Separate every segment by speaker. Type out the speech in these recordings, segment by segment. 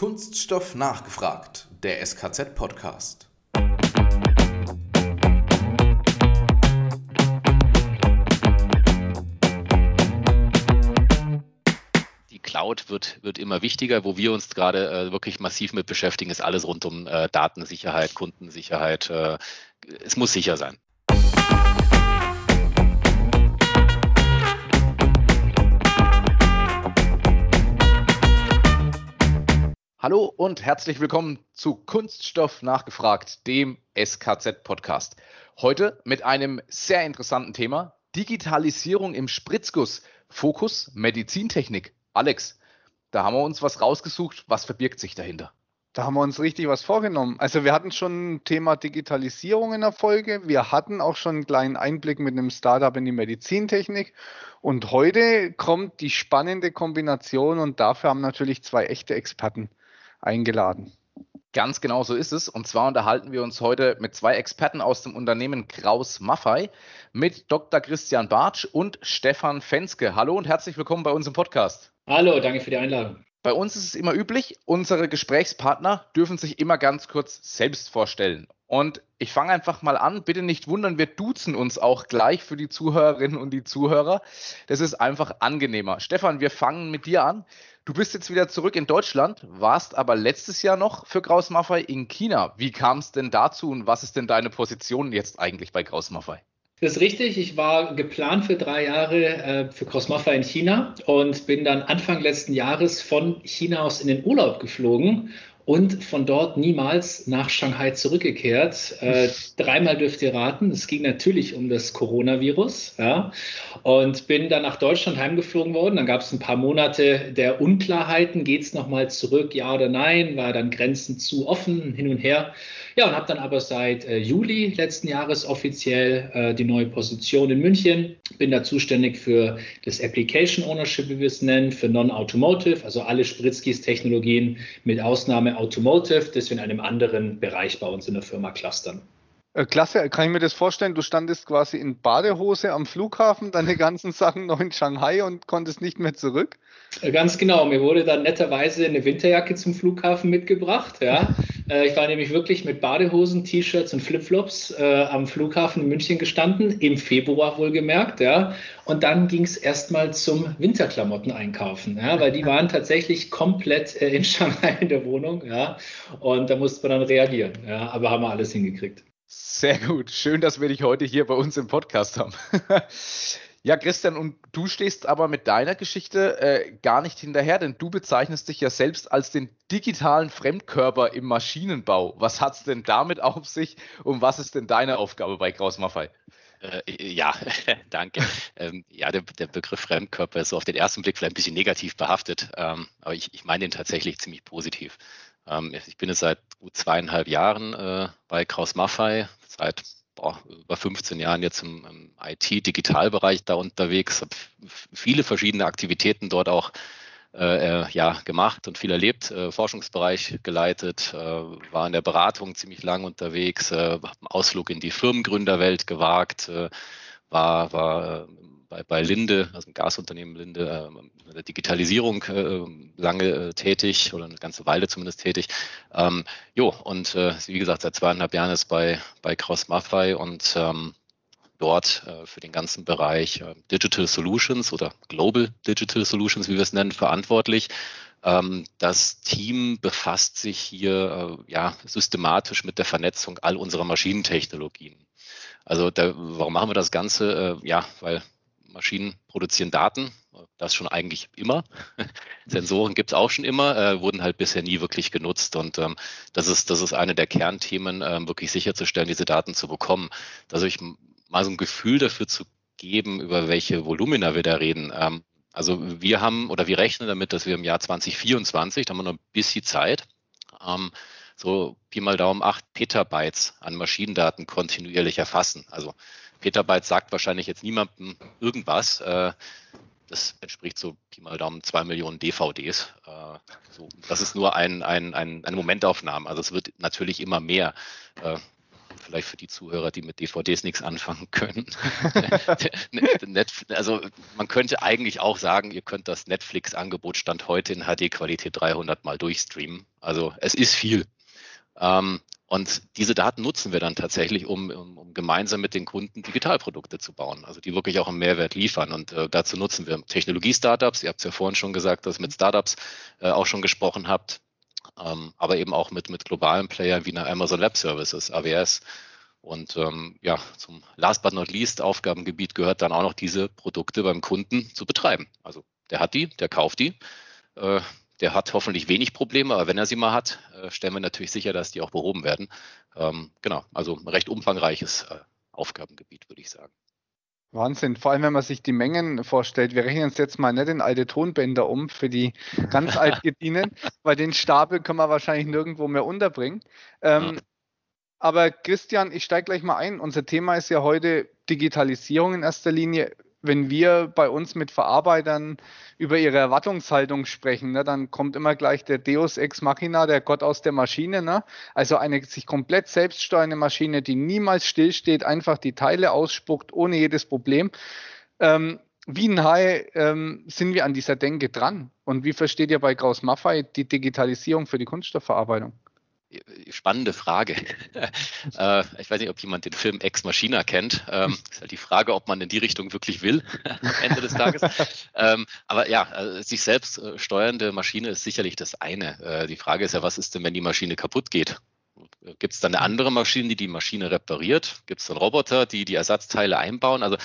Speaker 1: Kunststoff nachgefragt, der SKZ-Podcast.
Speaker 2: Die Cloud wird, wird immer wichtiger. Wo wir uns gerade äh, wirklich massiv mit beschäftigen, ist alles rund um äh, Datensicherheit, Kundensicherheit. Äh, es muss sicher sein.
Speaker 1: Hallo und herzlich willkommen zu Kunststoff nachgefragt, dem SKZ-Podcast. Heute mit einem sehr interessanten Thema: Digitalisierung im Spritzguss. Fokus Medizintechnik. Alex, da haben wir uns was rausgesucht. Was verbirgt sich dahinter?
Speaker 3: Da haben wir uns richtig was vorgenommen. Also wir hatten schon ein Thema Digitalisierung in der Folge. Wir hatten auch schon einen kleinen Einblick mit einem Startup in die Medizintechnik. Und heute kommt die spannende Kombination und dafür haben natürlich zwei echte Experten eingeladen.
Speaker 1: Ganz genau so ist es. Und zwar unterhalten wir uns heute mit zwei Experten aus dem Unternehmen Kraus Maffei, mit Dr. Christian Bartsch und Stefan Fenske. Hallo und herzlich willkommen bei uns im Podcast.
Speaker 4: Hallo, danke für die Einladung.
Speaker 1: Bei uns ist es immer üblich, unsere Gesprächspartner dürfen sich immer ganz kurz selbst vorstellen. Und ich fange einfach mal an. Bitte nicht wundern, wir duzen uns auch gleich für die Zuhörerinnen und die Zuhörer. Das ist einfach angenehmer. Stefan, wir fangen mit dir an. Du bist jetzt wieder zurück in Deutschland, warst aber letztes Jahr noch für Kraus Maffei in China. Wie kam es denn dazu und was ist denn deine Position jetzt eigentlich bei Kraus Maffei?
Speaker 4: Das ist richtig. Ich war geplant für drei Jahre äh, für Crossmaffa in China und bin dann Anfang letzten Jahres von China aus in den Urlaub geflogen und von dort niemals nach Shanghai zurückgekehrt. Äh, dreimal dürft ihr raten. Es ging natürlich um das Coronavirus. Ja, und bin dann nach Deutschland heimgeflogen worden. Dann gab es ein paar Monate der Unklarheiten. Geht es nochmal zurück, ja oder nein? War dann Grenzen zu offen, hin und her. Ja, und habe dann aber seit äh, Juli letzten Jahres offiziell äh, die neue Position in München. Bin da zuständig für das Application Ownership, wie wir es nennen, für Non-Automotive, also alle Spritzkis-Technologien mit Ausnahme Automotive, das wir in einem anderen Bereich bei uns in der Firma clustern.
Speaker 3: Äh, klasse, kann ich mir das vorstellen? Du standest quasi in Badehose am Flughafen, deine ganzen Sachen noch in Shanghai und konntest nicht mehr zurück?
Speaker 4: Äh, ganz genau. Mir wurde dann netterweise eine Winterjacke zum Flughafen mitgebracht. Ja. Äh, ich war nämlich wirklich mit Badehosen, T-Shirts und Flipflops äh, am Flughafen in München gestanden, im Februar wohlgemerkt. Ja. Und dann ging es erstmal zum Winterklamotten einkaufen, ja, weil die waren tatsächlich komplett äh, in Shanghai in der Wohnung. Ja. Und da musste man dann reagieren. Ja. Aber haben wir alles hingekriegt.
Speaker 1: Sehr gut. Schön, dass wir dich heute hier bei uns im Podcast haben. Ja, Christian, und du stehst aber mit deiner Geschichte äh, gar nicht hinterher, denn du bezeichnest dich ja selbst als den digitalen Fremdkörper im Maschinenbau. Was hat es denn damit auf sich und was ist denn deine Aufgabe bei Kraus Maffei?
Speaker 2: Äh, ja, danke. Ähm, ja, der, der, Begriff Fremdkörper ist so auf den ersten Blick vielleicht ein bisschen negativ behaftet, ähm, aber ich, ich meine ihn tatsächlich ziemlich positiv. Ähm, ich bin jetzt seit gut zweieinhalb Jahren äh, bei Kraus Maffei, seit boah, über 15 Jahren jetzt im, im IT-Digitalbereich da unterwegs, habe viele verschiedene Aktivitäten dort auch äh, äh, ja, gemacht und viel erlebt, äh, Forschungsbereich geleitet, äh, war in der Beratung ziemlich lang unterwegs, äh, habe einen Ausflug in die Firmengründerwelt gewagt, äh, war, war bei, bei Linde, also im Gasunternehmen Linde, äh, in der Digitalisierung äh, lange äh, tätig oder eine ganze Weile zumindest tätig. Ähm, jo, und äh, wie gesagt, seit zweieinhalb Jahren ist bei, bei Cross Maffei und ähm, dort äh, für den ganzen Bereich Digital Solutions oder Global Digital Solutions, wie wir es nennen, verantwortlich. Ähm, das Team befasst sich hier ja, systematisch mit der Vernetzung all unserer Maschinentechnologien. Also da, warum machen wir das Ganze? Ja, weil Maschinen produzieren Daten, das schon eigentlich immer. Sensoren gibt es auch schon immer, äh, wurden halt bisher nie wirklich genutzt. Und ähm, das, ist, das ist eine der Kernthemen, ähm, wirklich sicherzustellen, diese Daten zu bekommen. Dass euch mal so ein Gefühl dafür zu geben, über welche Volumina wir da reden. Ähm, also wir haben oder wir rechnen damit, dass wir im Jahr 2024, da haben wir noch ein bisschen Zeit, ähm, so Pi mal Daumen 8 Petabytes an Maschinendaten kontinuierlich erfassen. Also Petabyte sagt wahrscheinlich jetzt niemandem irgendwas. Äh, das entspricht so Pi mal Daumen zwei Millionen DVDs. Äh, das ist nur ein, ein, ein, eine Momentaufnahme. Also es wird natürlich immer mehr. Äh, vielleicht für die Zuhörer, die mit DVDs nichts anfangen können. also man könnte eigentlich auch sagen, ihr könnt das Netflix-Angebot Stand heute in HD-Qualität 300 mal durchstreamen. Also es ist viel. Ähm, und diese Daten nutzen wir dann tatsächlich, um, um, um, gemeinsam mit den Kunden Digitalprodukte zu bauen, also die wirklich auch einen Mehrwert liefern. Und äh, dazu nutzen wir Technologie-Startups. Ihr habt es ja vorhin schon gesagt, dass ihr mit Startups äh, auch schon gesprochen habt, ähm, aber eben auch mit, mit globalen Playern wie einer Amazon Web Services, AWS. Und ähm, ja, zum last but not least Aufgabengebiet gehört dann auch noch diese Produkte beim Kunden zu betreiben. Also der hat die, der kauft die. Äh, der hat hoffentlich wenig Probleme, aber wenn er sie mal hat, äh, stellen wir natürlich sicher, dass die auch behoben werden. Ähm, genau, also ein recht umfangreiches äh, Aufgabengebiet, würde ich sagen.
Speaker 3: Wahnsinn, vor allem wenn man sich die Mengen vorstellt. Wir rechnen uns jetzt mal nicht in alte Tonbänder um für die ganz altgedienen, weil den Stapel können wir wahrscheinlich nirgendwo mehr unterbringen. Ähm, ja. Aber Christian, ich steige gleich mal ein. Unser Thema ist ja heute Digitalisierung in erster Linie wenn wir bei uns mit Verarbeitern über ihre Erwartungshaltung sprechen, ne, dann kommt immer gleich der Deus ex machina, der Gott aus der Maschine. Ne? Also eine sich komplett selbststeuernde Maschine, die niemals stillsteht, einfach die Teile ausspuckt, ohne jedes Problem. Ähm, wie nahe ähm, sind wir an dieser Denke dran? Und wie versteht ihr bei Kraus Maffei die Digitalisierung für die Kunststoffverarbeitung?
Speaker 2: Spannende Frage. äh, ich weiß nicht, ob jemand den Film Ex Machina kennt. Ähm, ist halt die Frage, ob man in die Richtung wirklich will am Ende des Tages. ähm, aber ja, äh, sich selbst äh, steuernde Maschine ist sicherlich das eine. Äh, die Frage ist ja, was ist denn, wenn die Maschine kaputt geht? Gibt es dann eine andere Maschine, die die Maschine repariert? Gibt es dann Roboter, die die Ersatzteile einbauen? Also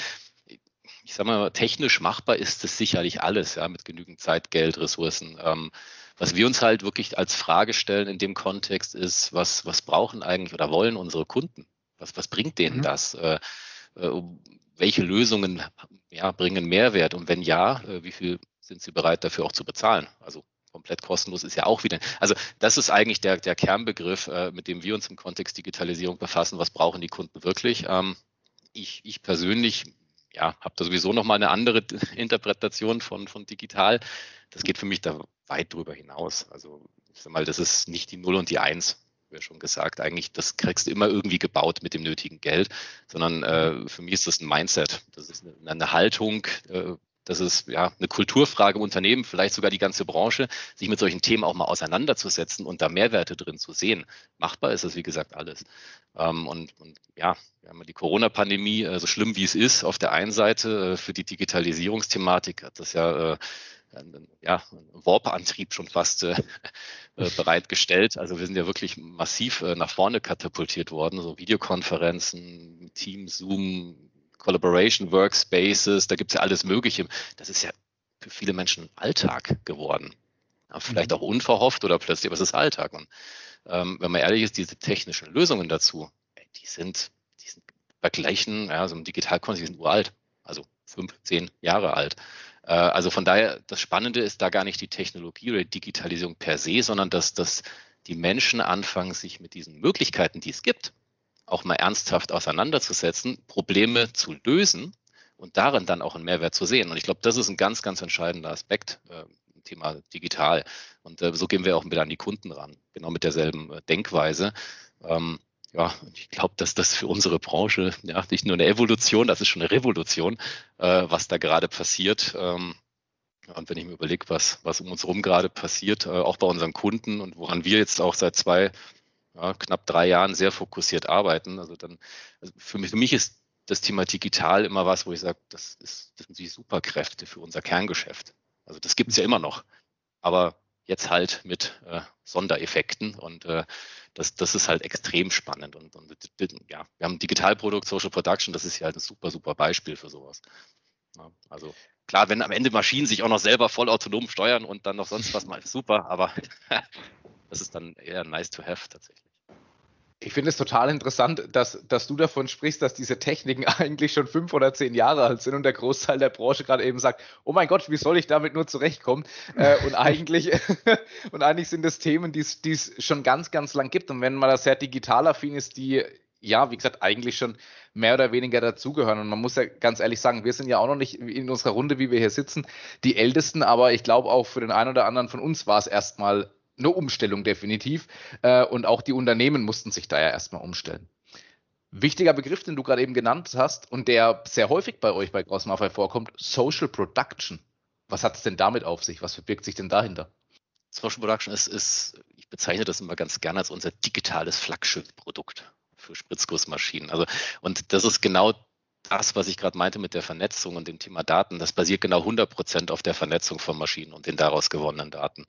Speaker 2: ich sage mal, technisch machbar ist das sicherlich alles, ja, mit genügend Zeit, Geld, Ressourcen. Ähm, was wir uns halt wirklich als Frage stellen in dem Kontext ist, was, was brauchen eigentlich oder wollen unsere Kunden? Was, was bringt denen mhm. das? Äh, äh, welche Lösungen ja, bringen Mehrwert? Und wenn ja, äh, wie viel sind sie bereit dafür auch zu bezahlen? Also komplett kostenlos ist ja auch wieder. Also das ist eigentlich der, der Kernbegriff, äh, mit dem wir uns im Kontext Digitalisierung befassen. Was brauchen die Kunden wirklich? Ähm, ich, ich persönlich ja, habe da sowieso nochmal eine andere Interpretation von, von digital. Das geht für mich da weit drüber hinaus. Also ich sag mal, das ist nicht die Null und die Eins, wie schon gesagt. Eigentlich, das kriegst du immer irgendwie gebaut mit dem nötigen Geld, sondern äh, für mich ist das ein Mindset. Das ist eine, eine Haltung, äh, das ist ja eine Kulturfrage im Unternehmen, vielleicht sogar die ganze Branche, sich mit solchen Themen auch mal auseinanderzusetzen und da Mehrwerte drin zu sehen. Machbar ist das, wie gesagt, alles. Ähm, und, und ja, wir haben die Corona-Pandemie, äh, so schlimm wie es ist, auf der einen Seite äh, für die Digitalisierungsthematik hat das ja äh, ja, Warp-Antrieb schon fast äh, äh, bereitgestellt. Also wir sind ja wirklich massiv äh, nach vorne katapultiert worden. So Videokonferenzen, Team, Zoom, Collaboration Workspaces, da gibt es ja alles Mögliche. Das ist ja für viele Menschen Alltag geworden. Ja, vielleicht mhm. auch unverhofft oder plötzlich, aber es ist Alltag. Und ähm, wenn man ehrlich ist, diese technischen Lösungen dazu, die sind, die sind bei gleichen, ja, so im Digitalkontext, die sind uralt. Also fünf, zehn Jahre alt. Äh, also von daher, das Spannende ist da gar nicht die Technologie oder die Digitalisierung per se, sondern dass, dass die Menschen anfangen, sich mit diesen Möglichkeiten, die es gibt, auch mal ernsthaft auseinanderzusetzen, Probleme zu lösen und darin dann auch einen Mehrwert zu sehen. Und ich glaube, das ist ein ganz, ganz entscheidender Aspekt äh, im Thema digital. Und äh, so gehen wir auch wieder an die Kunden ran, genau mit derselben äh, Denkweise. Ähm, ja, ich glaube, dass das für unsere Branche ja nicht nur eine Evolution, das ist schon eine Revolution, äh, was da gerade passiert. Ähm, und wenn ich mir überlege, was, was um uns herum gerade passiert, äh, auch bei unseren Kunden und woran wir jetzt auch seit zwei, ja, knapp drei Jahren sehr fokussiert arbeiten, also dann, also für, mich, für mich ist das Thema digital immer was, wo ich sage, das, ist, das sind die Superkräfte für unser Kerngeschäft. Also das gibt es ja immer noch. Aber jetzt halt mit äh, Sondereffekten und äh, das, das ist halt extrem spannend. Und, und ja, wir haben Digitalprodukt, Social Production, das ist ja halt ein super, super Beispiel für sowas. Ja, also klar, wenn am Ende Maschinen sich auch noch selber voll autonom steuern und dann noch sonst was mal super, aber das ist dann eher nice to have tatsächlich.
Speaker 1: Ich finde es total interessant, dass, dass du davon sprichst, dass diese Techniken eigentlich schon fünf oder zehn Jahre alt sind und der Großteil der Branche gerade eben sagt, oh mein Gott, wie soll ich damit nur zurechtkommen? äh, und eigentlich und eigentlich sind das Themen, die es schon ganz, ganz lang gibt. Und wenn man da sehr digital affin ist, die ja, wie gesagt, eigentlich schon mehr oder weniger dazugehören. Und man muss ja ganz ehrlich sagen, wir sind ja auch noch nicht in unserer Runde, wie wir hier sitzen, die Ältesten, aber ich glaube auch für den einen oder anderen von uns war es erstmal eine Umstellung definitiv. Äh, und auch die Unternehmen mussten sich da ja erstmal umstellen. Wichtiger Begriff, den du gerade eben genannt hast und der sehr häufig bei euch bei Gross Maffei vorkommt, Social Production. Was hat es denn damit auf sich? Was verbirgt sich denn dahinter?
Speaker 2: Social Production ist, ist, ich bezeichne das immer ganz gerne als unser digitales Flaggschiff-Produkt für Spritzgussmaschinen. Also, und das ist genau das, was ich gerade meinte mit der Vernetzung und dem Thema Daten. Das basiert genau 100 Prozent auf der Vernetzung von Maschinen und den daraus gewonnenen Daten.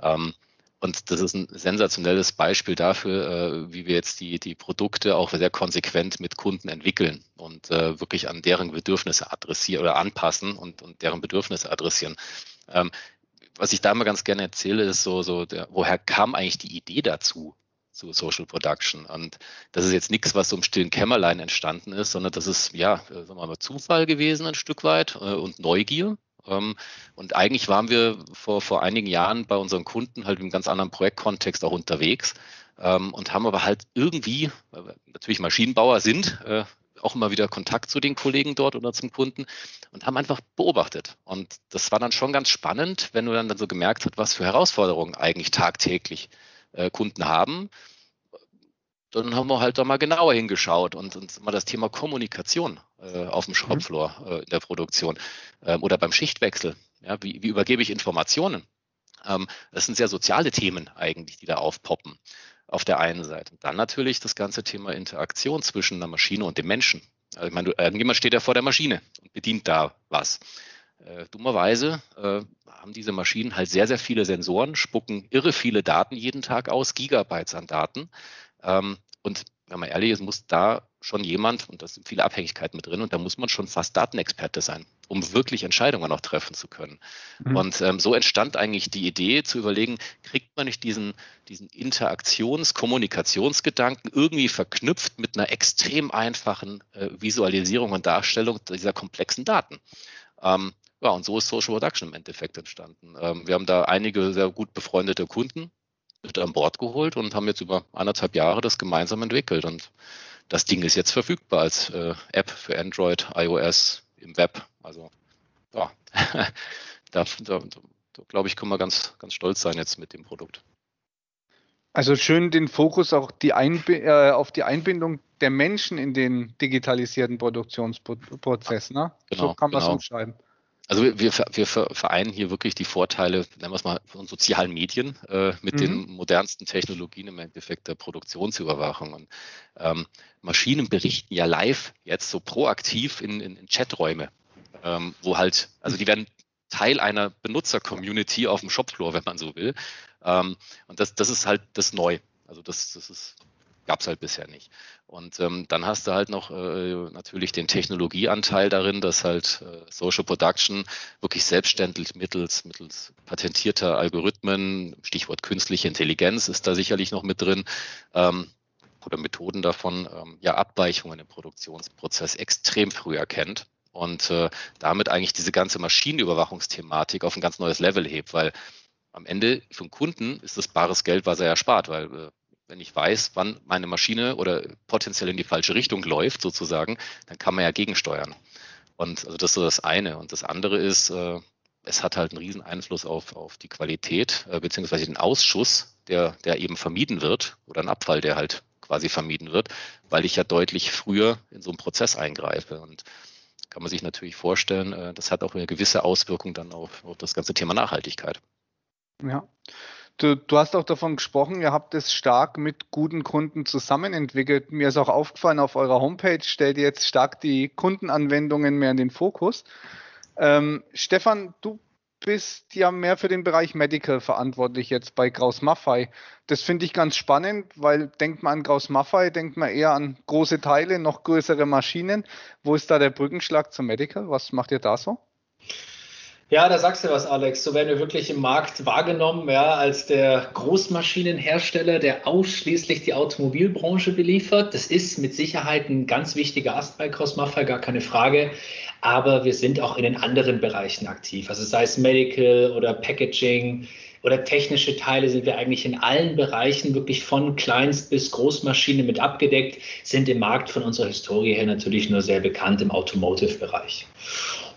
Speaker 2: Ähm, und das ist ein sensationelles Beispiel dafür, äh, wie wir jetzt die, die Produkte auch sehr konsequent mit Kunden entwickeln und äh, wirklich an deren Bedürfnisse adressieren oder anpassen und, und deren Bedürfnisse adressieren. Ähm, was ich da immer ganz gerne erzähle, ist so, so der, woher kam eigentlich die Idee dazu? zu Social Production. Und das ist jetzt nichts, was so im stillen Kämmerlein entstanden ist, sondern das ist ja, äh, sagen wir mal, Zufall gewesen ein Stück weit äh, und Neugier. Ähm, und eigentlich waren wir vor, vor einigen Jahren bei unseren Kunden halt im ganz anderen Projektkontext auch unterwegs ähm, und haben aber halt irgendwie, weil wir natürlich Maschinenbauer sind, äh, auch immer wieder Kontakt zu den Kollegen dort oder zum Kunden und haben einfach beobachtet. Und das war dann schon ganz spannend, wenn du dann, dann so gemerkt hast, was für Herausforderungen eigentlich tagtäglich äh, Kunden haben dann haben wir halt da mal genauer hingeschaut und uns mal das Thema Kommunikation äh, auf dem Shopfloor mhm. äh, in der Produktion ähm, oder beim Schichtwechsel. Ja, wie, wie übergebe ich Informationen? Ähm, das sind sehr soziale Themen eigentlich, die da aufpoppen auf der einen Seite. Und dann natürlich das ganze Thema Interaktion zwischen einer Maschine und dem Menschen. Also ich meine, irgendjemand steht ja vor der Maschine und bedient da was. Äh, dummerweise äh, haben diese Maschinen halt sehr, sehr viele Sensoren, spucken irre viele Daten jeden Tag aus, Gigabytes an Daten. Ähm, und wenn man ehrlich ist, muss da schon jemand, und da sind viele Abhängigkeiten mit drin, und da muss man schon fast Datenexperte sein, um wirklich Entscheidungen auch treffen zu können. Mhm. Und ähm, so entstand eigentlich die Idee zu überlegen, kriegt man nicht diesen, diesen Interaktions-, Kommunikationsgedanken irgendwie verknüpft mit einer extrem einfachen äh, Visualisierung und Darstellung dieser komplexen Daten. Ähm, ja, und so ist Social Production im Endeffekt entstanden. Ähm, wir haben da einige sehr gut befreundete Kunden, mit an Bord geholt und haben jetzt über anderthalb Jahre das gemeinsam entwickelt. Und das Ding ist jetzt verfügbar als äh, App für Android, iOS, im Web. Also ja, da, da, da glaube ich, können wir ganz, ganz stolz sein jetzt mit dem Produkt.
Speaker 3: Also schön den Fokus auch die äh, auf die Einbindung der Menschen in den digitalisierten Produktionsprozess. Ne?
Speaker 2: Genau,
Speaker 3: so kann man es
Speaker 2: genau.
Speaker 3: umschreiben.
Speaker 2: Also wir, wir, wir vereinen hier wirklich die Vorteile, nennen wir es mal, von sozialen Medien äh, mit mhm. den modernsten Technologien im Endeffekt der Produktionsüberwachung. Und, ähm, Maschinen berichten ja live jetzt so proaktiv in, in, in Chaträume, ähm, wo halt, also die werden Teil einer Benutzer-Community auf dem Shopfloor, wenn man so will. Ähm, und das, das ist halt das Neu. Also das, das ist gab es halt bisher nicht. Und ähm, dann hast du halt noch äh, natürlich den Technologieanteil darin, dass halt äh, Social Production wirklich selbstständig mittels, mittels patentierter Algorithmen, Stichwort künstliche Intelligenz ist da sicherlich noch mit drin, ähm, oder Methoden davon, ähm, ja, Abweichungen im Produktionsprozess extrem früh erkennt und äh, damit eigentlich diese ganze Maschinenüberwachungsthematik auf ein ganz neues Level hebt, weil am Ende für den Kunden ist das bares Geld, was er erspart, weil äh, wenn ich weiß, wann meine Maschine oder potenziell in die falsche Richtung läuft, sozusagen, dann kann man ja gegensteuern. Und also das ist so das eine. Und das andere ist, äh, es hat halt einen riesen Einfluss auf, auf die Qualität, äh, beziehungsweise den Ausschuss, der, der eben vermieden wird, oder ein Abfall, der halt quasi vermieden wird, weil ich ja deutlich früher in so einen Prozess eingreife. Und kann man sich natürlich vorstellen, äh, das hat auch eine gewisse Auswirkung dann auf, auf das ganze Thema Nachhaltigkeit.
Speaker 3: Ja. Du, du, hast auch davon gesprochen, ihr habt es stark mit guten Kunden zusammen entwickelt. Mir ist auch aufgefallen, auf eurer Homepage stellt ihr jetzt stark die Kundenanwendungen mehr in den Fokus. Ähm, Stefan, du bist ja mehr für den Bereich Medical verantwortlich jetzt bei Kraus Maffei. Das finde ich ganz spannend, weil denkt man an Kraus Maffei, denkt man eher an große Teile, noch größere Maschinen. Wo ist da der Brückenschlag zum Medical? Was macht ihr da so?
Speaker 4: Ja, da sagst du was, Alex. So werden wir wirklich im Markt wahrgenommen, ja, als der Großmaschinenhersteller, der ausschließlich die Automobilbranche beliefert. Das ist mit Sicherheit ein ganz wichtiger Ast bei Crossmafia, gar keine Frage. Aber wir sind auch in den anderen Bereichen aktiv. Also sei es Medical oder Packaging oder technische Teile sind wir eigentlich in allen Bereichen wirklich von Kleinst bis Großmaschine mit abgedeckt, sind im Markt von unserer Historie her natürlich nur sehr bekannt im Automotive-Bereich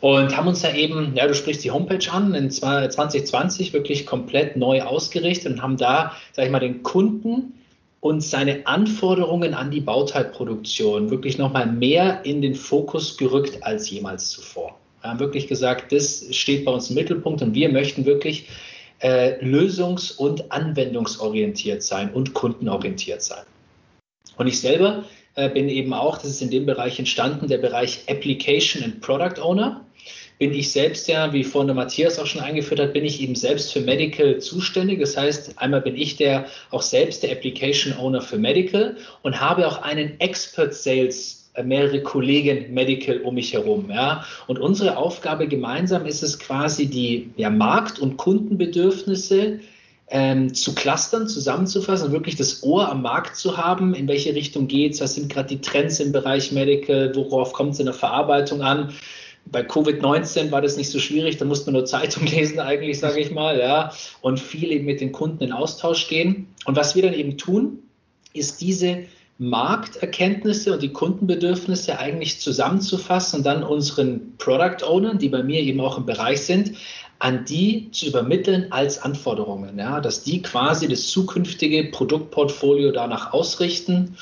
Speaker 4: und haben uns da eben, ja, du sprichst die Homepage an, in 2020 wirklich komplett neu ausgerichtet und haben da, sag ich mal, den Kunden und seine Anforderungen an die Bauteilproduktion wirklich nochmal mehr in den Fokus gerückt als jemals zuvor. Wir haben wirklich gesagt, das steht bei uns im Mittelpunkt und wir möchten wirklich äh, lösungs- und anwendungsorientiert sein und kundenorientiert sein. Und ich selber bin eben auch, das ist in dem Bereich entstanden, der Bereich Application and Product Owner. Bin ich selbst ja, wie vorhin Matthias auch schon eingeführt hat, bin ich eben selbst für Medical zuständig. Das heißt, einmal bin ich der auch selbst der Application Owner für Medical und habe auch einen Expert Sales mehrere Kollegen Medical um mich herum. Ja. Und unsere Aufgabe gemeinsam ist es quasi, die ja, Markt- und Kundenbedürfnisse ähm, zu clustern, zusammenzufassen, wirklich das Ohr am Markt zu haben, in welche Richtung geht es, was sind gerade die Trends im Bereich Medical, worauf kommt es in der Verarbeitung an. Bei Covid-19 war das nicht so schwierig, da musste man nur Zeitung lesen eigentlich, sage ich mal, ja, und viel eben mit den Kunden in Austausch gehen. Und was wir dann eben tun, ist diese Markterkenntnisse und die Kundenbedürfnisse eigentlich zusammenzufassen und dann unseren Product Ownern, die bei mir eben auch im Bereich sind, an die zu übermitteln als Anforderungen, ja, dass die quasi das zukünftige Produktportfolio danach ausrichten,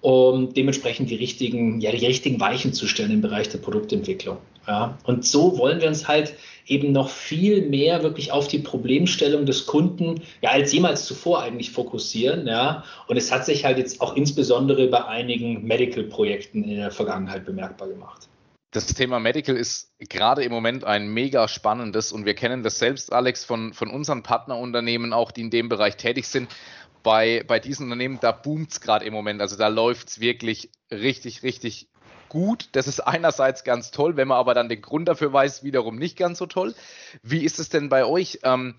Speaker 4: um dementsprechend die richtigen, ja, die richtigen Weichen zu stellen im Bereich der Produktentwicklung. Ja. Und so wollen wir uns halt eben noch viel mehr wirklich auf die Problemstellung des Kunden, ja, als jemals zuvor eigentlich fokussieren, ja. Und es hat sich halt jetzt auch insbesondere bei einigen Medical-Projekten in der Vergangenheit bemerkbar gemacht.
Speaker 1: Das Thema Medical ist gerade im Moment ein mega spannendes und wir kennen das selbst, Alex, von, von unseren Partnerunternehmen auch, die in dem Bereich tätig sind. Bei, bei diesen Unternehmen, da boomt es gerade im Moment. Also da läuft es wirklich richtig, richtig gut. Das ist einerseits ganz toll, wenn man aber dann den Grund dafür weiß, wiederum nicht ganz so toll. Wie ist es denn bei euch? Ähm,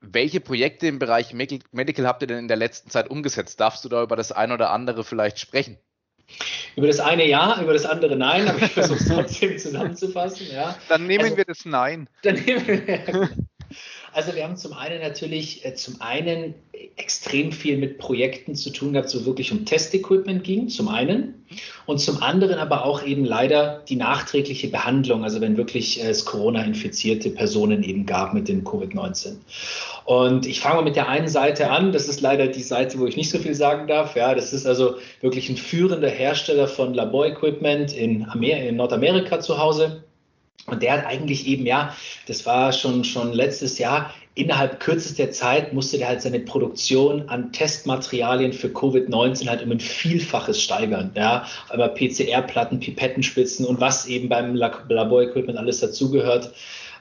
Speaker 1: welche Projekte im Bereich Medical habt ihr denn in der letzten Zeit umgesetzt? Darfst du da über das ein oder andere vielleicht sprechen?
Speaker 4: Über das eine ja, über das andere nein, aber ich versuche es trotzdem zusammenzufassen. Ja.
Speaker 3: Dann nehmen also, wir das Nein. Dann nehmen
Speaker 4: wir, also wir haben zum einen natürlich, äh, zum einen extrem viel mit Projekten zu tun gehabt, so wirklich um Testequipment ging, zum einen. Und zum anderen aber auch eben leider die nachträgliche Behandlung, also wenn wirklich äh, es Corona-infizierte Personen eben gab mit dem Covid-19. Und ich fange mal mit der einen Seite an, das ist leider die Seite, wo ich nicht so viel sagen darf. Ja, das ist also wirklich ein führender Hersteller von Laborequipment in, in Nordamerika zu Hause. Und der hat eigentlich eben, ja, das war schon, schon letztes Jahr, innerhalb kürzester Zeit musste der halt seine Produktion an Testmaterialien für Covid-19 halt um ein Vielfaches steigern. Ja, aber PCR-Platten, Pipettenspitzen und was eben beim Laborequipment alles dazugehört.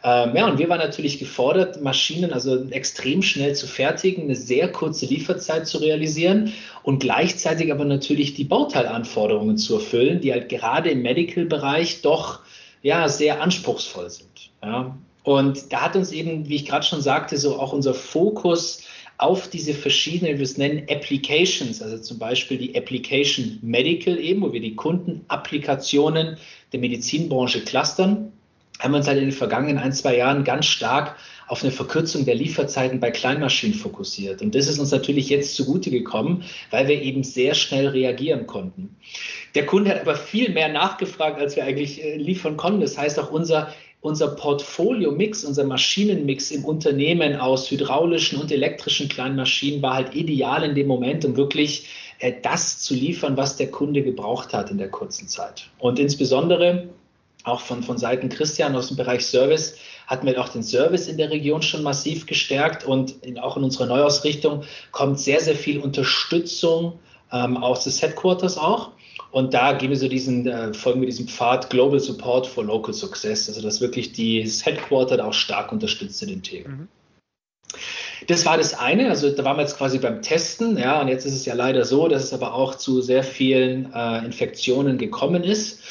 Speaker 4: Ähm, ja, und wir waren natürlich gefordert, Maschinen also extrem schnell zu fertigen, eine sehr kurze Lieferzeit zu realisieren und gleichzeitig aber natürlich die Bauteilanforderungen zu erfüllen, die halt gerade im Medical-Bereich doch ja, sehr anspruchsvoll sind. Ja. Und da hat uns eben, wie ich gerade schon sagte, so auch unser Fokus auf diese verschiedenen, wir es nennen Applications, also zum Beispiel die Application Medical eben, wo wir die Kundenapplikationen der Medizinbranche clustern, haben wir uns halt in den vergangenen ein, zwei Jahren ganz stark auf eine Verkürzung der Lieferzeiten bei Kleinmaschinen fokussiert. Und das ist uns natürlich jetzt zugute gekommen, weil wir eben sehr schnell reagieren konnten. Der Kunde hat aber viel mehr nachgefragt, als wir eigentlich äh, liefern konnten. Das heißt, auch unser, unser Portfolio-Mix, unser Maschinenmix im Unternehmen aus hydraulischen und elektrischen kleinen Maschinen war halt ideal in dem Moment, um wirklich äh, das zu liefern, was der Kunde gebraucht hat in der kurzen Zeit. Und insbesondere auch von, von Seiten Christian aus dem Bereich Service hatten wir auch den Service in der Region schon massiv gestärkt und in, auch in unserer Neuausrichtung kommt sehr, sehr viel Unterstützung ähm, aus des Headquarters auch. Und da geben wir so diesen, äh, folgen wir diesem Pfad Global Support for Local Success, also dass wirklich das Headquarter da auch stark unterstützt in den Themen. Mhm. Das war das eine, also da waren wir jetzt quasi beim Testen, ja, und jetzt ist es ja leider so, dass es aber auch zu sehr vielen äh, Infektionen gekommen ist.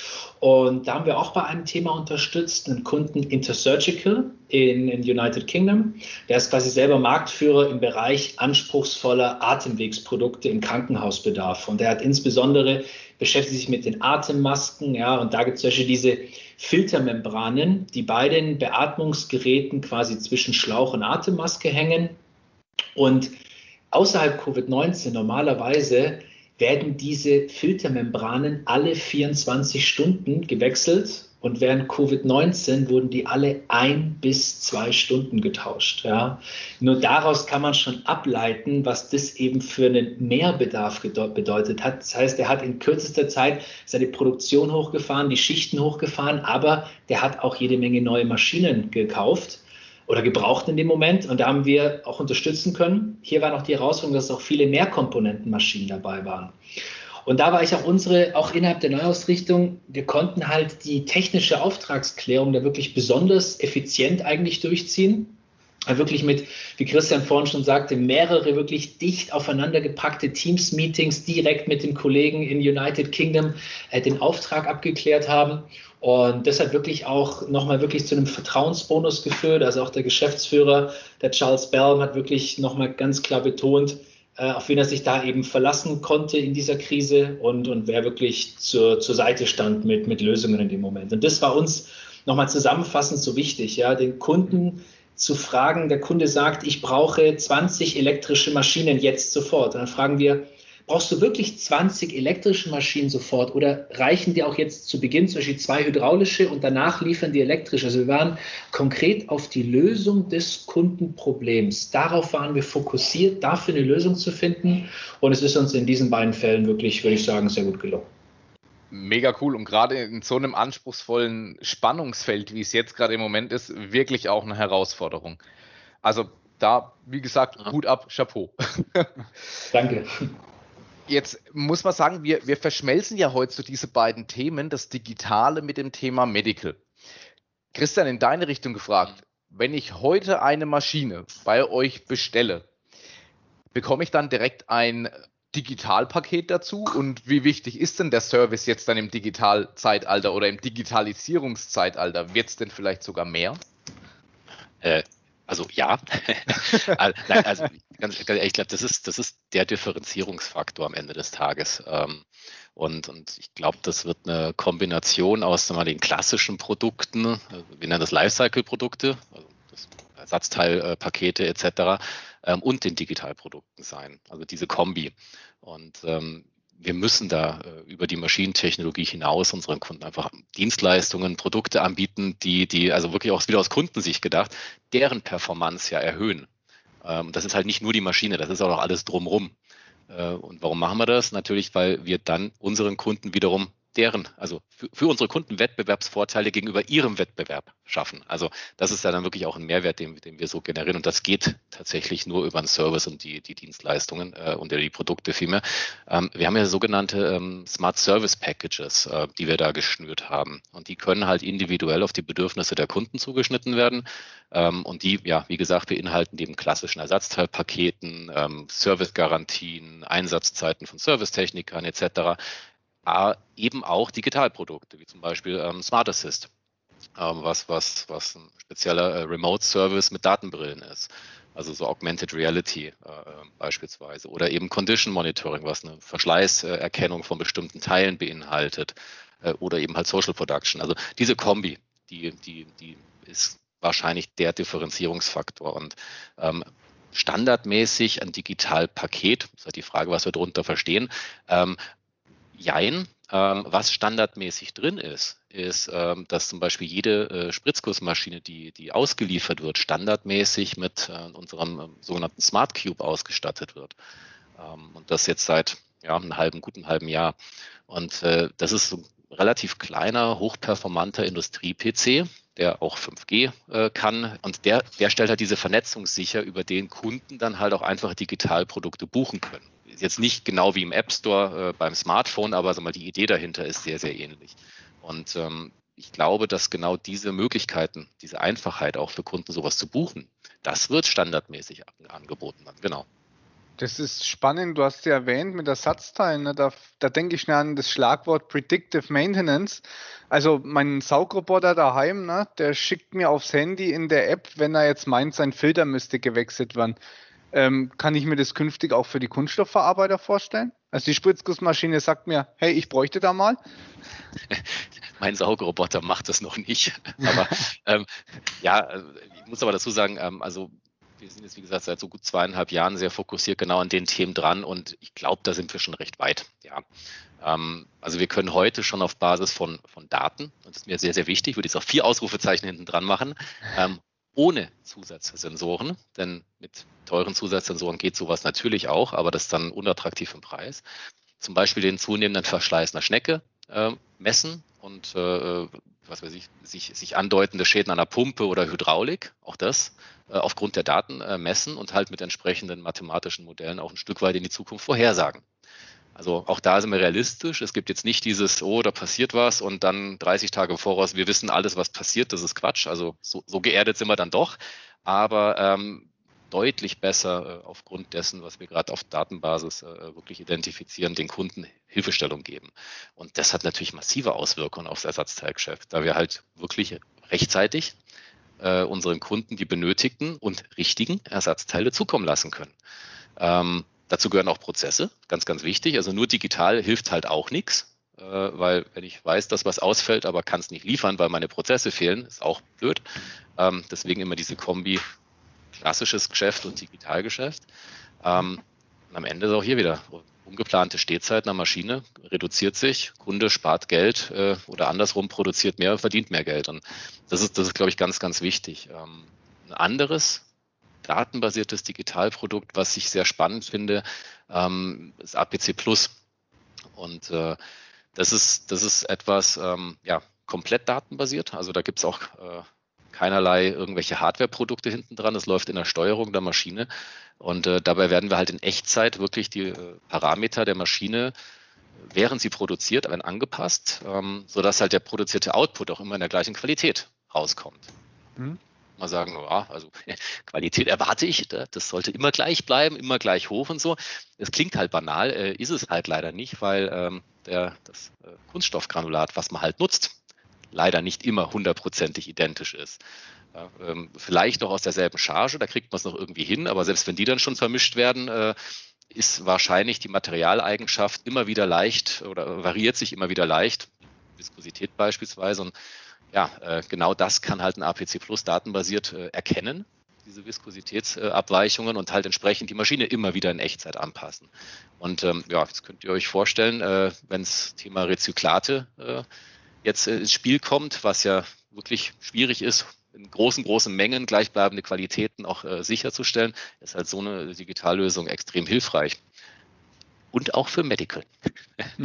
Speaker 4: Und da haben wir auch bei einem Thema unterstützt, einen Kunden Intersurgical in, in United Kingdom. Der ist quasi selber Marktführer im Bereich anspruchsvoller Atemwegsprodukte im Krankenhausbedarf. Und der hat insbesondere beschäftigt sich mit den Atemmasken, ja, und da gibt es solche diese Filtermembranen, die bei den Beatmungsgeräten quasi zwischen Schlauch und Atemmaske hängen. Und außerhalb Covid-19 normalerweise werden diese Filtermembranen alle 24 Stunden gewechselt und während Covid-19 wurden die alle ein bis zwei Stunden getauscht. Ja. Nur daraus kann man schon ableiten, was das eben für einen Mehrbedarf bedeutet hat. Das heißt, er hat in kürzester Zeit seine Produktion hochgefahren, die Schichten hochgefahren, aber der hat auch jede Menge neue Maschinen gekauft oder gebraucht in dem Moment und da haben wir auch unterstützen können. Hier war noch die Herausforderung, dass auch viele Mehrkomponentenmaschinen dabei waren. Und da war ich auch unsere, auch innerhalb der Neuausrichtung, wir konnten halt die technische Auftragsklärung da wirklich besonders effizient eigentlich durchziehen. Wirklich mit, wie Christian vorhin schon sagte, mehrere wirklich dicht aufeinander gepackte Teams-Meetings direkt mit dem Kollegen in United Kingdom äh, den Auftrag abgeklärt haben. Und das hat wirklich auch nochmal wirklich zu einem Vertrauensbonus geführt. Also auch der Geschäftsführer, der Charles Bell, hat wirklich nochmal ganz klar betont, äh, auf wen er sich da eben verlassen konnte in dieser Krise und, und wer wirklich zur, zur Seite stand mit, mit Lösungen in dem Moment. Und das war uns nochmal zusammenfassend so wichtig, ja, den Kunden zu fragen, der Kunde sagt, ich brauche 20 elektrische Maschinen jetzt sofort. Und dann fragen wir, Brauchst du wirklich 20 elektrische Maschinen sofort oder reichen dir auch jetzt zu Beginn zum Beispiel zwei hydraulische und danach liefern die elektrische? Also wir waren konkret auf die Lösung des Kundenproblems. Darauf waren wir fokussiert, dafür eine Lösung zu finden. Und es ist uns in diesen beiden Fällen wirklich, würde ich sagen, sehr gut gelungen.
Speaker 1: Mega cool und gerade in so einem anspruchsvollen Spannungsfeld, wie es jetzt gerade im Moment ist, wirklich auch eine Herausforderung. Also da, wie gesagt, Hut ab, Chapeau.
Speaker 4: Danke.
Speaker 1: Jetzt muss man sagen, wir, wir verschmelzen ja heute so diese beiden Themen, das Digitale mit dem Thema Medical. Christian, in deine Richtung gefragt, wenn ich heute eine Maschine bei euch bestelle, bekomme ich dann direkt ein Digitalpaket dazu? Und wie wichtig ist denn der Service jetzt dann im Digitalzeitalter oder im Digitalisierungszeitalter? Wird es denn vielleicht sogar mehr?
Speaker 2: Äh, also ja, also ganz, ganz ehrlich, ich glaube, das ist, das ist der Differenzierungsfaktor am Ende des Tages. Ähm, und, und ich glaube, das wird eine Kombination aus mal, den klassischen Produkten, also wir nennen das Lifecycle-Produkte, also Ersatzteilpakete etc. Ähm, und den Digitalprodukten sein. Also diese Kombi. Und ähm, wir müssen da äh, über die Maschinentechnologie hinaus unseren Kunden einfach Dienstleistungen, Produkte anbieten, die, die also wirklich auch wieder aus Kundensicht gedacht, deren Performance ja erhöhen. Ähm, das ist halt nicht nur die Maschine, das ist auch noch alles drumrum. Äh, und warum machen wir das? Natürlich, weil wir dann unseren Kunden wiederum deren, also für, für, unsere Kunden Wettbewerbsvorteile gegenüber ihrem Wettbewerb schaffen. Also das ist ja dann wirklich auch ein Mehrwert, den, den wir so generieren. Und das geht tatsächlich nur über den Service und die, die Dienstleistungen äh, und die Produkte vielmehr. Ähm, wir haben ja sogenannte ähm, Smart Service Packages, äh, die wir da geschnürt haben. Und die können halt individuell auf die Bedürfnisse der Kunden zugeschnitten werden. Ähm, und die, ja, wie gesagt, beinhalten neben klassischen Ersatzteilpaketen, ähm, Servicegarantien, Einsatzzeiten von Servicetechnikern etc eben auch Digitalprodukte, wie zum Beispiel ähm, Smart Assist, ähm, was, was, was ein spezieller äh, Remote-Service mit Datenbrillen ist. Also so Augmented Reality äh, beispielsweise. Oder eben Condition Monitoring, was eine Verschleißerkennung von bestimmten Teilen beinhaltet. Äh, oder eben halt Social Production. Also diese Kombi, die, die, die ist wahrscheinlich der Differenzierungsfaktor. Und ähm, standardmäßig ein Digitalpaket, das ist halt die Frage, was wir darunter verstehen, ähm, Jein. Ähm, was standardmäßig drin ist, ist, ähm, dass zum Beispiel jede äh, Spritzgussmaschine, die, die ausgeliefert wird, standardmäßig mit äh, unserem äh, sogenannten Smart Cube ausgestattet wird. Ähm, und das jetzt seit ja, einem halben, guten halben Jahr. Und äh, das ist so ein relativ kleiner, hochperformanter Industrie-PC, der auch 5G äh, kann. Und der, der stellt halt diese Vernetzung sicher, über den Kunden dann halt auch einfach Digitalprodukte buchen können jetzt nicht genau wie im App Store äh, beim Smartphone, aber mal, die Idee dahinter ist sehr, sehr ähnlich. Und ähm, ich glaube, dass genau diese Möglichkeiten, diese Einfachheit auch für Kunden sowas zu buchen, das wird standardmäßig angeboten dann, genau.
Speaker 3: Das ist spannend, du hast ja erwähnt mit Ersatzteilen, ne? da, da denke ich schnell an das Schlagwort Predictive Maintenance. Also mein Saugroboter daheim, ne, der schickt mir aufs Handy in der App, wenn er jetzt meint, sein Filter müsste gewechselt werden. Ähm, kann ich mir das künftig auch für die Kunststoffverarbeiter vorstellen? Also die Spritzgussmaschine sagt mir, hey, ich bräuchte da mal.
Speaker 2: mein Saugroboter macht das noch nicht. Aber ähm, ja, ich muss aber dazu sagen, ähm, also wir sind jetzt, wie gesagt, seit so gut zweieinhalb Jahren sehr fokussiert genau an den Themen dran und ich glaube, da sind wir schon recht weit. Ja. Ähm, also wir können heute schon auf Basis von, von Daten, und das ist mir sehr, sehr wichtig, würde ich auch vier Ausrufezeichen hinten dran machen, ähm, ohne Zusatzsensoren, denn mit teuren Zusatzsensoren geht sowas natürlich auch, aber das ist dann unattraktiv im Preis. Zum Beispiel den zunehmenden Verschleiß einer Schnecke äh, messen und äh, was weiß ich, sich, sich andeutende Schäden an der Pumpe oder Hydraulik, auch das äh, aufgrund der Daten äh, messen und halt mit entsprechenden mathematischen Modellen auch ein Stück weit in die Zukunft vorhersagen. Also auch da sind wir realistisch. Es gibt jetzt nicht dieses, oh, da passiert was und dann 30 Tage voraus, wir wissen alles, was passiert. Das ist Quatsch. Also so, so geerdet sind wir dann doch. Aber ähm, deutlich besser äh, aufgrund dessen, was wir gerade auf Datenbasis äh, wirklich identifizieren, den Kunden Hilfestellung geben. Und das hat natürlich massive Auswirkungen aufs Ersatzteilgeschäft, da wir halt wirklich rechtzeitig äh, unseren Kunden die benötigten und richtigen Ersatzteile zukommen lassen können. Ähm, dazu gehören auch Prozesse, ganz, ganz wichtig. Also nur digital hilft halt auch nichts, äh, weil wenn ich weiß, dass was ausfällt, aber kann es nicht liefern, weil meine Prozesse fehlen, ist auch blöd. Ähm, deswegen immer diese Kombi klassisches Geschäft und Digitalgeschäft. Ähm, und am Ende ist auch hier wieder ungeplante Stehzeit einer Maschine reduziert sich, Kunde spart Geld äh, oder andersrum produziert mehr, verdient mehr Geld. Und das ist, das ist, glaube ich, ganz, ganz wichtig. Ähm, ein anderes datenbasiertes Digitalprodukt, was ich sehr spannend finde, ähm, ist APC Plus. Und äh, das ist, das ist etwas, ähm, ja, komplett datenbasiert. Also da gibt es auch äh, keinerlei irgendwelche Hardware-Produkte hinten dran. Es läuft in der Steuerung der Maschine. Und äh, dabei werden wir halt in Echtzeit wirklich die äh, Parameter der Maschine, während sie produziert, werden angepasst, ähm, sodass halt der produzierte Output auch immer in der gleichen Qualität rauskommt. Mhm. Mal sagen, ja, also Qualität erwarte ich, das sollte immer gleich bleiben, immer gleich hoch und so. Es klingt halt banal, äh, ist es halt leider nicht, weil ähm, der, das äh, Kunststoffgranulat, was man halt nutzt, leider nicht immer hundertprozentig identisch ist. Ja, ähm, vielleicht noch aus derselben Charge, da kriegt man es noch irgendwie hin, aber selbst wenn die dann schon vermischt werden, äh, ist wahrscheinlich die Materialeigenschaft immer wieder leicht oder variiert sich immer wieder leicht, Viskosität beispielsweise. Und ja, äh, genau das kann halt ein APC Plus datenbasiert äh, erkennen, diese Viskositätsabweichungen und halt entsprechend die Maschine immer wieder in Echtzeit anpassen. Und ähm, ja, jetzt könnt ihr euch vorstellen, äh, wenn es Thema Rezyklate äh, jetzt ins Spiel kommt, was ja wirklich schwierig ist, in großen, großen Mengen gleichbleibende Qualitäten auch äh, sicherzustellen, ist halt so eine Digitallösung extrem hilfreich. Und auch für Medical.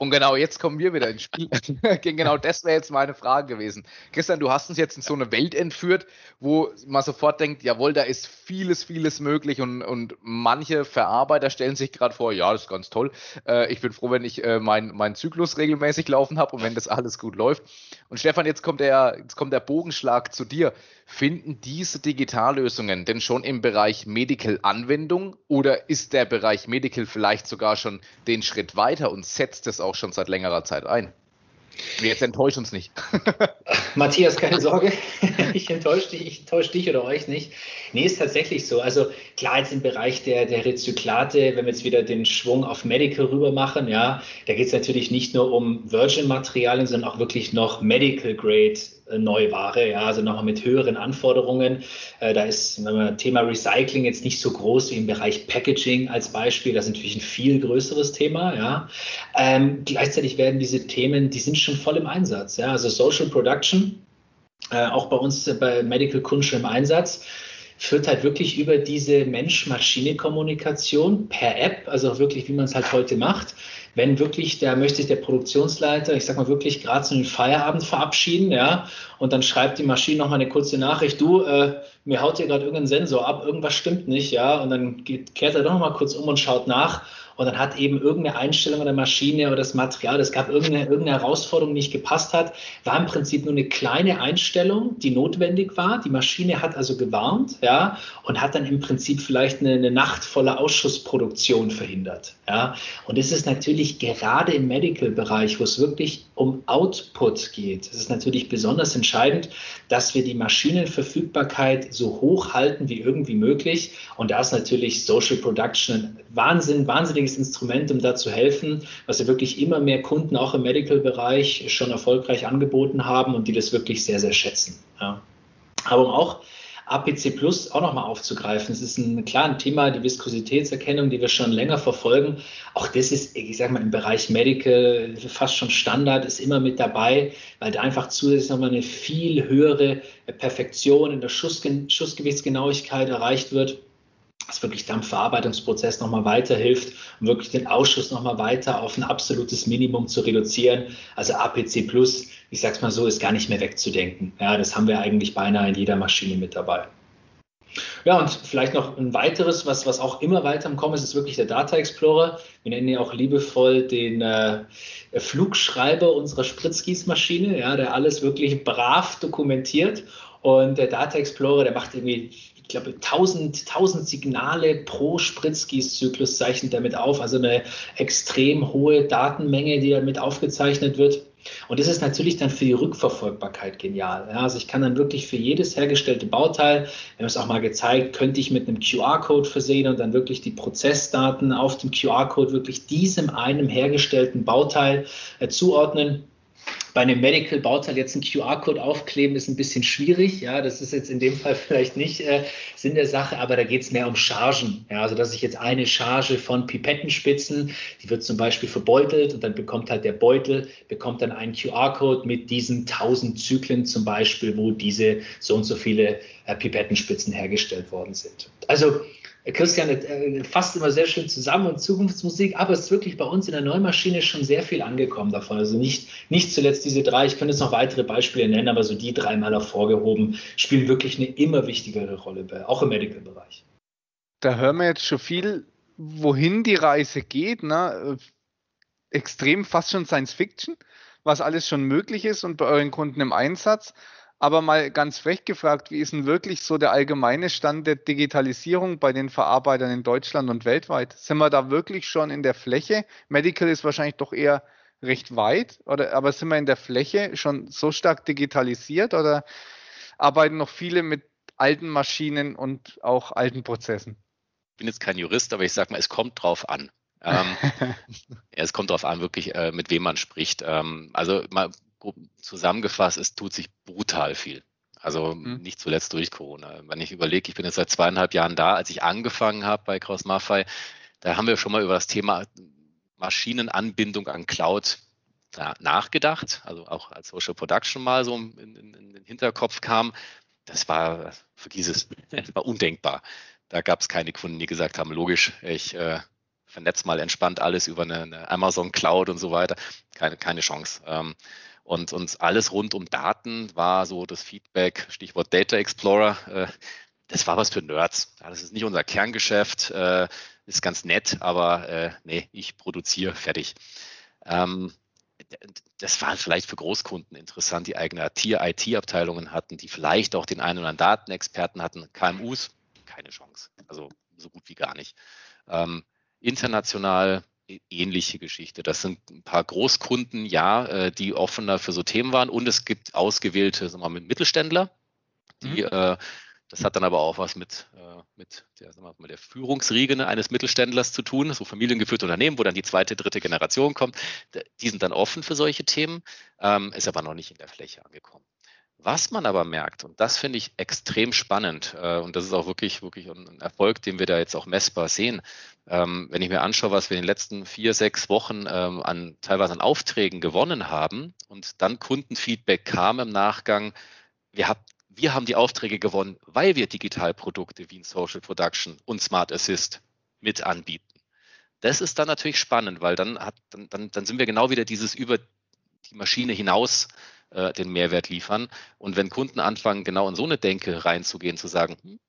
Speaker 1: Und genau jetzt kommen wir wieder ins Spiel. genau das wäre jetzt meine Frage gewesen. Christian, du hast uns jetzt in so eine Welt entführt, wo man sofort denkt, jawohl, da ist vieles, vieles möglich und, und manche Verarbeiter stellen sich gerade vor, ja, das ist ganz toll. Äh, ich bin froh, wenn ich äh, meinen mein Zyklus regelmäßig laufen habe und wenn das alles gut läuft. Und Stefan, jetzt kommt der, jetzt kommt der Bogenschlag zu dir. Finden diese Digitallösungen denn schon im Bereich Medical-Anwendung oder ist der Bereich Medical vielleicht sogar schon den Schritt weiter und setzt es auch schon seit längerer Zeit ein? Jetzt enttäuscht uns nicht.
Speaker 4: Matthias, keine Sorge. Ich enttäusche dich, ich enttäusche dich oder euch nicht. Nee, ist tatsächlich so. Also klar, jetzt im Bereich der, der Rezyklate, wenn wir jetzt wieder den Schwung auf Medical rüber machen, ja, da geht es natürlich nicht nur um Virgin-Materialien, sondern auch wirklich noch Medical Grade Neuware, ja, also nochmal mit höheren Anforderungen. Äh, da ist das Thema Recycling jetzt nicht so groß wie im Bereich Packaging als Beispiel. Das ist natürlich ein viel größeres Thema, ja. Ähm, gleichzeitig werden diese Themen, die sind schon voll im Einsatz, ja. Also Social Production, äh, auch bei uns bei Medical Kunst im Einsatz führt halt wirklich über diese Mensch-Maschine-Kommunikation per App, also wirklich, wie man es halt heute macht, wenn wirklich, da möchte sich der Produktionsleiter, ich sag mal wirklich gerade zu den Feierabend verabschieden, ja, und dann schreibt die Maschine nochmal eine kurze Nachricht, du, äh, mir haut hier gerade irgendein Sensor ab, irgendwas stimmt nicht, ja, und dann geht, kehrt er doch nochmal kurz um und schaut nach und dann hat eben irgendeine Einstellung der Maschine oder das Material, es gab irgendeine, irgendeine Herausforderung, die nicht gepasst hat, war im Prinzip nur eine kleine Einstellung, die notwendig war. Die Maschine hat also gewarnt, ja, und hat dann im Prinzip vielleicht eine, eine Nacht voller Ausschussproduktion verhindert, ja. Und es ist natürlich gerade im Medical-Bereich, wo es wirklich um Output geht, es ist natürlich besonders entscheidend, dass wir die Maschinenverfügbarkeit so hoch halten wie irgendwie möglich. Und da ist natürlich Social Production ein Wahnsinn, wahnsinniges wichtiges Instrument, um da zu helfen, was wir wirklich immer mehr Kunden auch im Medical-Bereich schon erfolgreich angeboten haben und die das wirklich sehr, sehr schätzen. Ja. Aber um auch APC Plus auch nochmal aufzugreifen. Es ist ein klar ein Thema, die Viskositätserkennung, die wir schon länger verfolgen. Auch das ist, ich sage mal, im Bereich Medical fast schon Standard, ist immer mit dabei, weil da einfach zusätzlich nochmal eine viel höhere Perfektion in der Schussge Schussgewichtsgenauigkeit erreicht wird was wirklich Dampfverarbeitungsprozess nochmal weiterhilft, um wirklich den Ausschuss nochmal weiter auf ein absolutes Minimum zu reduzieren. Also APC Plus, ich sag's mal so, ist gar nicht mehr wegzudenken. Ja, das haben wir eigentlich beinahe in jeder Maschine mit dabei. Ja, und vielleicht noch ein weiteres, was, was auch immer weiter im Kommen ist, ist wirklich der Data Explorer. Wir nennen ihn auch liebevoll den äh, Flugschreiber unserer Spritzgießmaschine, ja, der alles wirklich brav dokumentiert. Und der Data Explorer, der macht irgendwie glaube, 1000, 1000 Signale pro Spritzgießzyklus zeichnet damit auf, also eine extrem hohe Datenmenge, die damit aufgezeichnet wird. Und das ist natürlich dann für die Rückverfolgbarkeit genial. Ja, also ich kann dann wirklich für jedes hergestellte Bauteil, wir haben es auch mal gezeigt, könnte ich mit einem QR-Code versehen und dann wirklich die Prozessdaten auf dem QR-Code wirklich diesem einem hergestellten Bauteil äh, zuordnen bei einem Medical-Bauteil jetzt einen QR-Code aufkleben, ist ein bisschen schwierig. Ja, das ist jetzt in dem Fall vielleicht nicht äh, Sinn der Sache, aber da geht es mehr um Chargen. Ja, also dass ich jetzt eine Charge von Pipettenspitzen, die wird zum Beispiel verbeutelt und dann bekommt halt der Beutel, bekommt dann einen QR-Code mit diesen 1000 Zyklen zum Beispiel, wo diese so und so viele äh, Pipettenspitzen hergestellt worden sind. Also Christian äh, fasst immer sehr schön zusammen und Zukunftsmusik, aber es ist wirklich bei uns in der Neumaschine schon sehr viel angekommen davon. Also nicht, nicht zuletzt diese drei, ich könnte jetzt noch weitere Beispiele nennen, aber so die drei mal hervorgehoben, spielen wirklich eine immer wichtigere Rolle, auch im Medical-Bereich.
Speaker 3: Da hören wir jetzt schon viel, wohin die Reise geht. Ne? Extrem fast schon Science Fiction, was alles schon möglich ist und bei euren Kunden im Einsatz. Aber mal ganz frech gefragt, wie ist denn wirklich so der allgemeine Stand der Digitalisierung bei den Verarbeitern in Deutschland und weltweit? Sind wir da wirklich schon in der Fläche? Medical ist wahrscheinlich doch eher recht weit, oder, aber sind wir in der Fläche schon so stark digitalisiert oder arbeiten noch viele mit alten Maschinen und auch alten Prozessen?
Speaker 2: Ich bin jetzt kein Jurist, aber ich sage mal, es kommt drauf an. ähm, ja, es kommt darauf an, wirklich, äh, mit wem man spricht. Ähm, also mal zusammengefasst, es tut sich brutal viel. Also mhm. nicht zuletzt durch Corona. Wenn ich überlege, ich bin jetzt seit zweieinhalb Jahren da, als ich angefangen habe bei Kraus Maffei, da haben wir schon mal über das Thema Maschinenanbindung an Cloud nachgedacht, also auch als Social Production mal so in, in, in den Hinterkopf kam. Das war, vergiss es, das war undenkbar. Da gab es keine Kunden, die gesagt haben, logisch, ich äh, vernetze mal entspannt alles über eine, eine, Amazon Cloud und so weiter. Keine, keine Chance. Ähm, und uns alles rund um Daten war so das Feedback, Stichwort Data Explorer. Äh, das war was für Nerds. Das ist nicht unser Kerngeschäft, äh, ist ganz nett, aber äh, nee, ich produziere fertig. Ähm, das war vielleicht für Großkunden interessant, die eigene IT-Abteilungen hatten, die vielleicht auch den einen oder anderen Datenexperten hatten. KMUs, keine Chance. Also so gut wie gar nicht. Ähm, international ähnliche Geschichte. Das sind ein paar Großkunden, ja, äh, die offener für so Themen waren. Und es gibt ausgewählte sagen wir mal, Mittelständler, die, mhm. äh, das hat dann aber auch was mit, äh, mit der, sagen wir mal, der Führungsriege eines Mittelständlers zu tun, so familiengeführte Unternehmen, wo dann die zweite, dritte Generation kommt. Die sind dann offen für solche Themen, ähm, ist aber noch nicht in der Fläche angekommen. Was man aber merkt, und das finde ich extrem spannend, äh, und das ist auch wirklich, wirklich ein Erfolg, den wir da jetzt auch messbar sehen, ähm, wenn ich mir anschaue, was wir in den letzten vier, sechs Wochen ähm, an teilweise an Aufträgen gewonnen haben und dann Kundenfeedback kam im Nachgang, wir, hab, wir haben die Aufträge gewonnen, weil wir Digitalprodukte wie ein Social Production und Smart Assist mit anbieten. Das ist dann natürlich spannend, weil dann, hat, dann, dann, dann sind wir genau wieder dieses über die Maschine hinaus äh, den Mehrwert liefern. Und wenn Kunden anfangen, genau in so eine Denke reinzugehen, zu sagen, hm,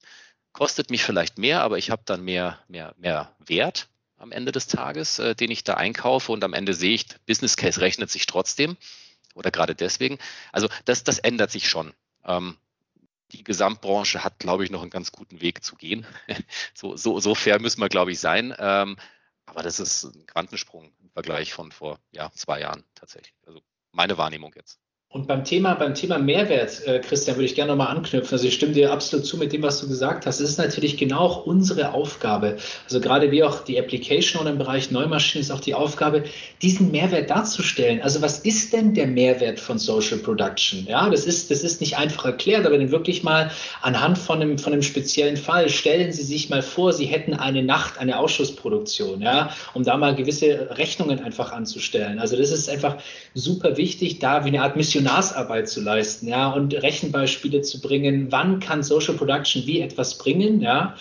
Speaker 2: kostet mich vielleicht mehr, aber ich habe dann mehr, mehr, mehr Wert am Ende des Tages, äh, den ich da einkaufe und am Ende sehe ich, Business Case rechnet sich trotzdem oder gerade deswegen. Also das, das ändert sich schon. Ähm, die Gesamtbranche hat, glaube ich, noch einen ganz guten Weg zu gehen. so, so, so fair müssen wir, glaube ich, sein. Ähm, aber das ist ein Quantensprung im Vergleich von vor ja, zwei Jahren tatsächlich. Also meine Wahrnehmung jetzt.
Speaker 4: Und beim Thema, beim Thema Mehrwert, äh, Christian, würde ich gerne nochmal anknüpfen. Also ich stimme dir absolut zu mit dem, was du gesagt hast. Es ist natürlich genau auch unsere Aufgabe. Also gerade wie auch die Application oder im Bereich Neumaschinen ist auch die Aufgabe, diesen Mehrwert darzustellen. Also was ist denn der Mehrwert von Social Production? Ja, das ist, das ist nicht einfach erklärt, aber dann wirklich mal anhand von einem, von einem speziellen Fall. Stellen Sie sich mal vor, Sie hätten eine Nacht, eine Ausschussproduktion, ja, um da mal gewisse Rechnungen einfach anzustellen. Also das ist einfach super wichtig, da wie eine Art Mission Missionarsarbeit zu leisten, ja, und Rechenbeispiele zu bringen, wann kann Social Production wie etwas bringen, ja.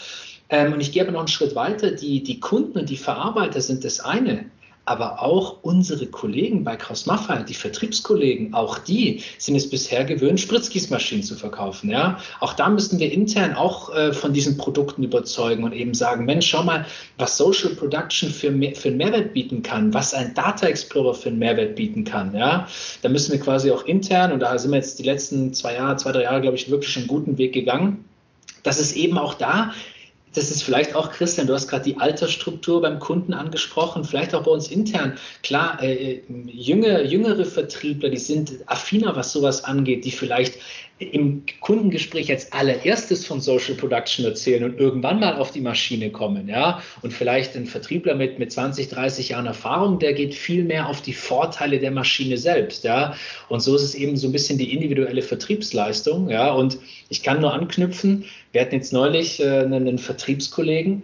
Speaker 4: Ähm, und ich gehe aber noch einen Schritt weiter. Die, die Kunden und die Verarbeiter sind das eine aber auch unsere Kollegen bei Kraus Maffei, die Vertriebskollegen, auch die sind es bisher gewöhnt, Spritzgießmaschinen zu verkaufen. Ja? Auch da müssen wir intern auch äh, von diesen Produkten überzeugen und eben sagen, Mensch, schau mal, was Social Production für, für einen Mehrwert bieten kann, was ein Data Explorer für einen Mehrwert bieten kann. Ja? Da müssen wir quasi auch intern, und da sind wir jetzt die letzten zwei Jahre, zwei, drei Jahre, glaube ich, wirklich einen guten Weg gegangen, dass es eben auch da das ist vielleicht auch, Christian, du hast gerade die Altersstruktur beim Kunden angesprochen, vielleicht auch bei uns intern. Klar, äh, jüngere, jüngere Vertriebler, die sind affiner, was sowas angeht, die vielleicht im Kundengespräch als allererstes von Social Production erzählen und irgendwann mal auf die Maschine kommen, ja. Und vielleicht ein Vertriebler mit, mit 20, 30 Jahren Erfahrung, der geht viel mehr auf die Vorteile der Maschine selbst, ja. Und so ist es eben so ein bisschen die individuelle Vertriebsleistung, ja. Und ich kann nur anknüpfen, wir hatten jetzt neulich äh, einen Vertriebskollegen,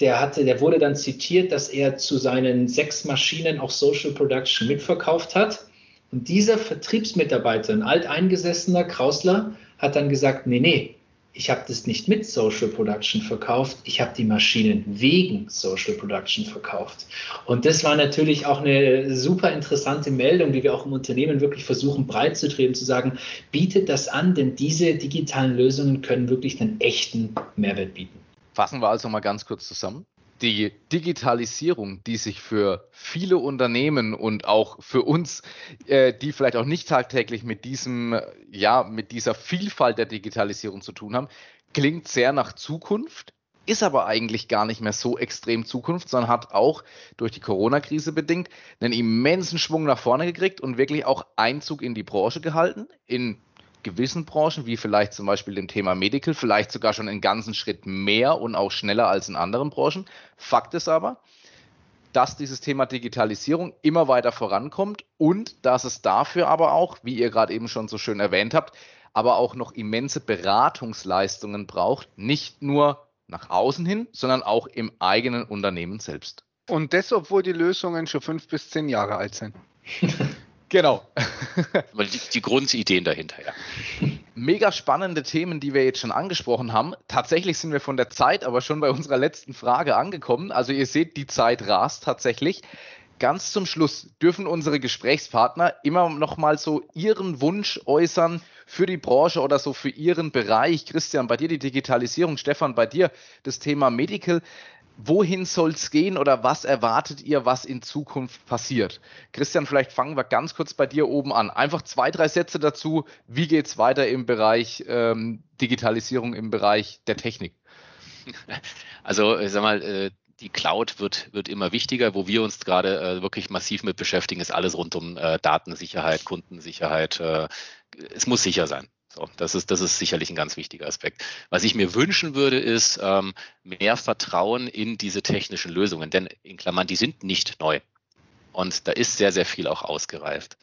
Speaker 4: der hatte, der wurde dann zitiert, dass er zu seinen sechs Maschinen auch Social Production mitverkauft hat. Und dieser Vertriebsmitarbeiter, ein alteingesessener Krausler, hat dann gesagt, nee, nee, ich habe das nicht mit Social Production verkauft, ich habe die Maschinen wegen Social Production verkauft. Und das war natürlich auch eine super interessante Meldung, die wir auch im Unternehmen wirklich versuchen breit zu drehen, zu sagen, bietet das an, denn diese digitalen Lösungen können wirklich einen echten Mehrwert bieten.
Speaker 1: Fassen wir also mal ganz kurz zusammen die Digitalisierung, die sich für viele Unternehmen und auch für uns, äh, die vielleicht auch nicht tagtäglich mit diesem, ja, mit dieser Vielfalt der Digitalisierung zu tun haben, klingt sehr nach Zukunft, ist aber eigentlich gar nicht mehr so extrem Zukunft, sondern hat auch durch die Corona-Krise bedingt einen immensen Schwung nach vorne gekriegt und wirklich auch Einzug in die Branche gehalten, in gewissen Branchen, wie vielleicht zum Beispiel dem Thema Medical, vielleicht sogar schon einen ganzen Schritt mehr und auch schneller als in anderen Branchen. Fakt ist aber, dass dieses Thema Digitalisierung immer weiter vorankommt und dass es dafür aber auch, wie ihr gerade eben schon so schön erwähnt habt, aber auch noch immense Beratungsleistungen braucht, nicht nur nach außen hin, sondern auch im eigenen Unternehmen selbst.
Speaker 3: Und das, obwohl die Lösungen schon fünf bis zehn Jahre alt sind.
Speaker 1: Genau.
Speaker 2: Aber die, die Grundideen dahinter, ja.
Speaker 1: Mega spannende Themen, die wir jetzt schon angesprochen haben. Tatsächlich sind wir von der Zeit aber schon bei unserer letzten Frage angekommen. Also ihr seht, die Zeit rast tatsächlich. Ganz zum Schluss dürfen unsere Gesprächspartner immer noch mal so ihren Wunsch äußern für die Branche oder so für ihren Bereich. Christian, bei dir die Digitalisierung, Stefan, bei dir das Thema Medical wohin soll es gehen oder was erwartet ihr, was in Zukunft passiert? Christian, vielleicht fangen wir ganz kurz bei dir oben an. Einfach zwei, drei Sätze dazu. Wie geht es weiter im Bereich ähm, Digitalisierung, im Bereich der Technik?
Speaker 2: Also, ich sag mal, äh, die Cloud wird, wird immer wichtiger. Wo wir uns gerade äh, wirklich massiv mit beschäftigen, ist alles rund um äh, Datensicherheit, Kundensicherheit. es muss sicher sein. So, das ist, das ist sicherlich ein ganz wichtiger Aspekt. Was ich mir wünschen würde, ist ähm, mehr Vertrauen in diese technischen Lösungen, denn in Klammern, die sind nicht neu. Und da ist sehr, sehr viel auch ausgereift.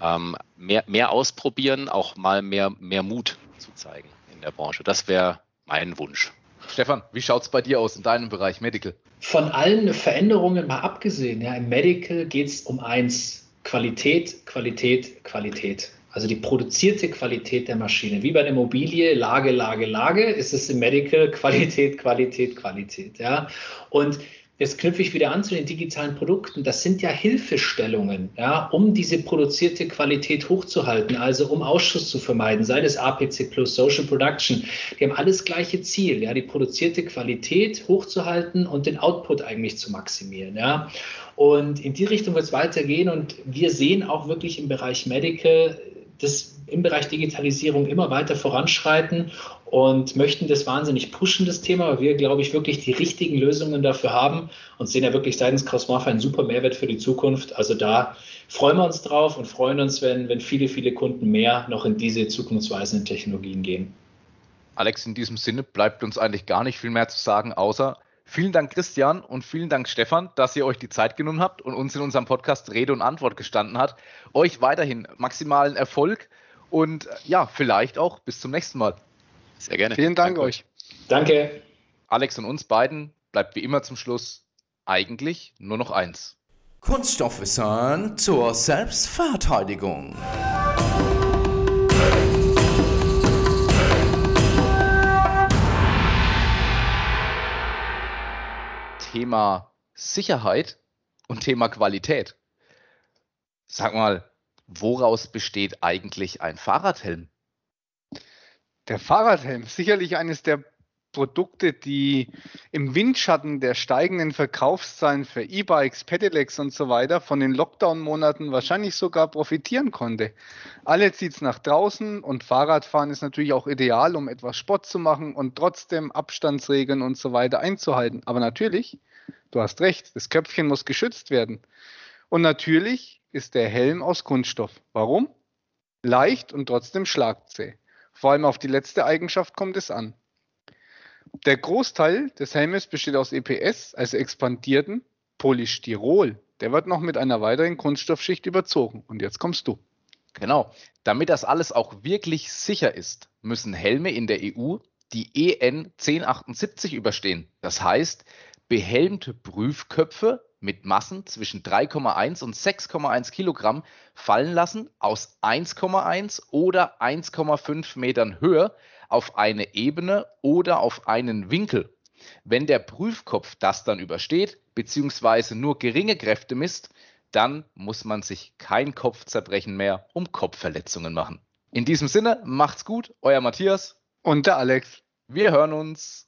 Speaker 2: Ähm, mehr, mehr ausprobieren, auch mal mehr, mehr Mut zu zeigen in der Branche. Das wäre mein Wunsch.
Speaker 1: Stefan, wie schaut es bei dir aus in deinem Bereich Medical?
Speaker 4: Von allen Veränderungen mal abgesehen, ja, im Medical geht es um eins, Qualität, Qualität, Qualität. Also die produzierte Qualität der Maschine. Wie bei der Immobilie, Lage, Lage, Lage, ist es im Medical Qualität, Qualität, Qualität. Ja? Und Jetzt knüpfe ich wieder an zu den digitalen Produkten. Das sind ja Hilfestellungen, ja, um diese produzierte Qualität hochzuhalten, also um Ausschuss zu vermeiden, sei das APC Plus, Social Production. Die haben alles gleiche Ziel, ja, die produzierte Qualität hochzuhalten und den Output eigentlich zu maximieren, ja. Und in die Richtung wird es weitergehen und wir sehen auch wirklich im Bereich Medical das im Bereich Digitalisierung immer weiter voranschreiten und möchten das wahnsinnig pushen, das Thema, weil wir, glaube ich, wirklich die richtigen Lösungen dafür haben und sehen ja wirklich seitens Crossmarfa einen super Mehrwert für die Zukunft. Also da freuen wir uns drauf und freuen uns, wenn, wenn viele, viele Kunden mehr noch in diese zukunftsweisenden Technologien gehen.
Speaker 1: Alex, in diesem Sinne bleibt uns eigentlich gar nicht viel mehr zu sagen, außer vielen Dank, Christian, und vielen Dank, Stefan, dass ihr euch die Zeit genommen habt und uns in unserem Podcast Rede und Antwort gestanden hat. Euch weiterhin maximalen Erfolg und ja, vielleicht auch bis zum nächsten Mal.
Speaker 3: Sehr gerne. Vielen Dank
Speaker 4: Danke
Speaker 3: euch.
Speaker 4: Danke.
Speaker 1: Alex und uns beiden bleibt wie immer zum Schluss eigentlich nur noch eins.
Speaker 5: Kunststoffwissern zur Selbstverteidigung.
Speaker 1: Thema Sicherheit und Thema Qualität. Sag mal, woraus besteht eigentlich ein Fahrradhelm?
Speaker 3: Der Fahrradhelm, sicherlich eines der Produkte, die im Windschatten der steigenden Verkaufszahlen für E-Bikes, Pedelecs und so weiter von den Lockdown-Monaten wahrscheinlich sogar profitieren konnte. Alle zieht es nach draußen und Fahrradfahren ist natürlich auch ideal, um etwas Sport zu machen und trotzdem Abstandsregeln und so weiter einzuhalten. Aber natürlich, du hast recht, das Köpfchen muss geschützt werden. Und natürlich ist der Helm aus Kunststoff. Warum? Leicht und trotzdem schlagzäh. Vor allem auf die letzte Eigenschaft kommt es an. Der Großteil des Helmes besteht aus EPS, also expandierten Polystyrol. Der wird noch mit einer weiteren Kunststoffschicht überzogen. Und jetzt kommst du.
Speaker 1: Genau. Damit das alles auch wirklich sicher ist, müssen Helme in der EU die EN 1078 überstehen. Das heißt, behelmte Prüfköpfe mit Massen zwischen 3,1 und 6,1 Kilogramm fallen lassen aus 1,1 oder 1,5 Metern Höhe auf eine Ebene oder auf einen Winkel. Wenn der Prüfkopf das dann übersteht, beziehungsweise nur geringe Kräfte misst, dann muss man sich kein Kopfzerbrechen mehr um Kopfverletzungen machen. In diesem Sinne, macht's gut, euer Matthias
Speaker 3: und der Alex.
Speaker 1: Wir hören uns.